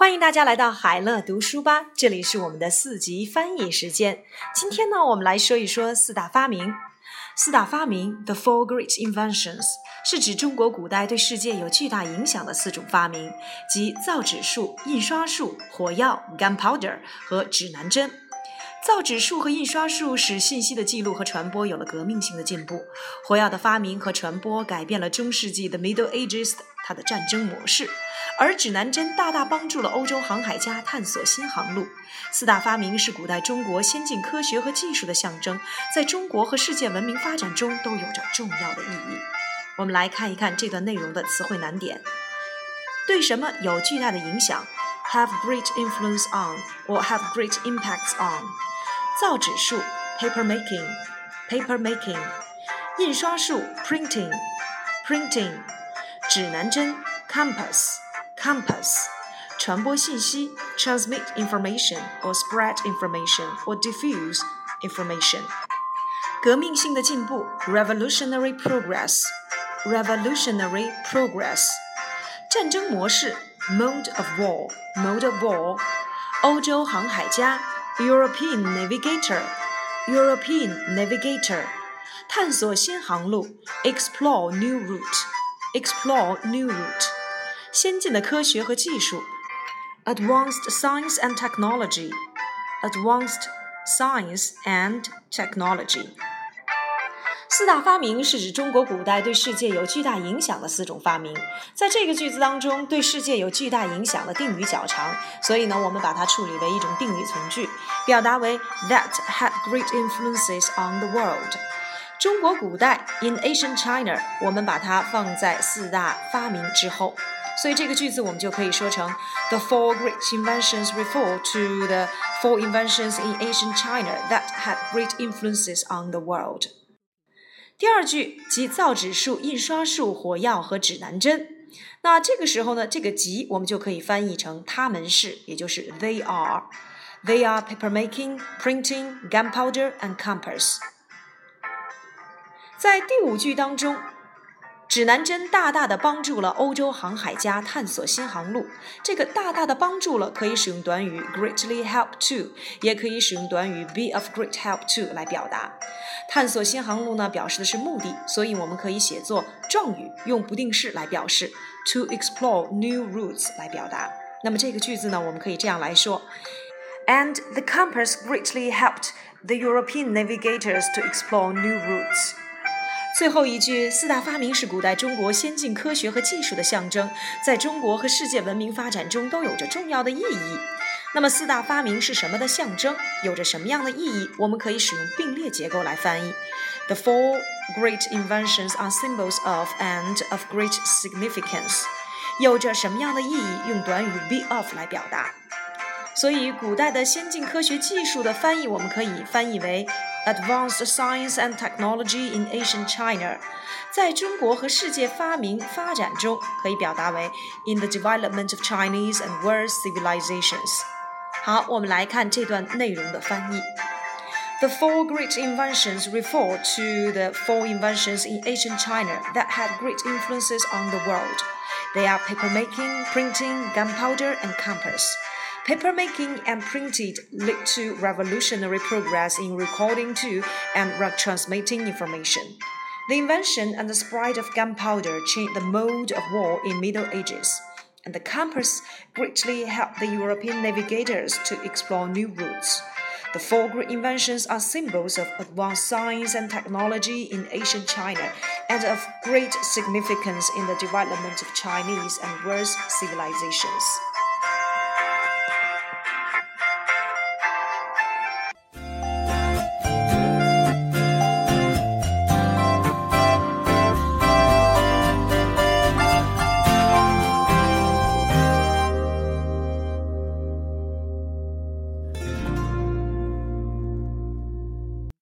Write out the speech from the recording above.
欢迎大家来到海乐读书吧，这里是我们的四级翻译时间。今天呢，我们来说一说四大发明。四大发明 （The Four Great Inventions） 是指中国古代对世界有巨大影响的四种发明，即造纸术、印刷术、火药 （Gunpowder） 和指南针。造纸术和印刷术使信息的记录和传播有了革命性的进步。火药的发明和传播改变了中世纪的 Middle Ages 它的战争模式。而指南针大大帮助了欧洲航海家探索新航路。四大发明是古代中国先进科学和技术的象征，在中国和世界文明发展中都有着重要的意义。我们来看一看这段内容的词汇难点：对什么有巨大的影响 ？Have great influence on or have great impacts on。造纸术：paper making，paper making。印刷术：printing，printing。指南针：compass。compass，传播信息，transmit information or spread information or diffuse information。革命性的进步，revolutionary progress，revolutionary progress。战争模式 ，mode of war，mode of war。欧洲航海家，European navigator，European navigator。探索新航路，explore new route，explore new route。先进的科学和技术，advanced science and technology，advanced science and technology。 四大发明是指中国古代对世界有巨大影响的四种发明。在这个句子当中，对世界有巨大影响的定语较长，所以呢，我们把它处理为一种定语从句，表达为 that had great influences on the world。中国古代 in ancient China，我们把它放在四大发明之后。所以这个句子我们就可以说成：The four great inventions refer to the four inventions in ancient China that had great influences on the world。第二句即造纸术、印刷术、火药和指南针。那这个时候呢，这个即我们就可以翻译成他们是，也就是 they are。They are paper making, printing, gunpowder, and compass。在第五句当中。指南针大大的帮助了欧洲航海家探索新航路。这个大大的帮助了可以使用短语 greatly help to，也可以使用短语 be of great help to 来表达。探索新航路呢，表示的是目的，所以我们可以写作状语，用不定式来表示 to explore new routes 来表达。那么这个句子呢，我们可以这样来说：And the compass greatly helped the European navigators to explore new routes. 最后一句，四大发明是古代中国先进科学和技术的象征，在中国和世界文明发展中都有着重要的意义。那么，四大发明是什么的象征？有着什么样的意义？我们可以使用并列结构来翻译：The four great inventions are symbols of and of great significance。有着什么样的意义？用短语 be of 来表达。所以，古代的先进科学技术的翻译，我们可以翻译为。Advanced science and technology in ancient China，在中国和世界发明发展中，可以表达为 in the development of Chinese and world civilizations。好，我们来看这段内容的翻译。The four great inventions refer to the four inventions in ancient China that had great influences on the world. They are papermaking, printing, gunpowder, and compass. Papermaking and printing led to revolutionary progress in recording to and transmitting information. The invention and the spread of gunpowder changed the mode of war in Middle Ages, and the compass greatly helped the European navigators to explore new routes. The four great inventions are symbols of advanced science and technology in ancient China and of great significance in the development of Chinese and world civilizations.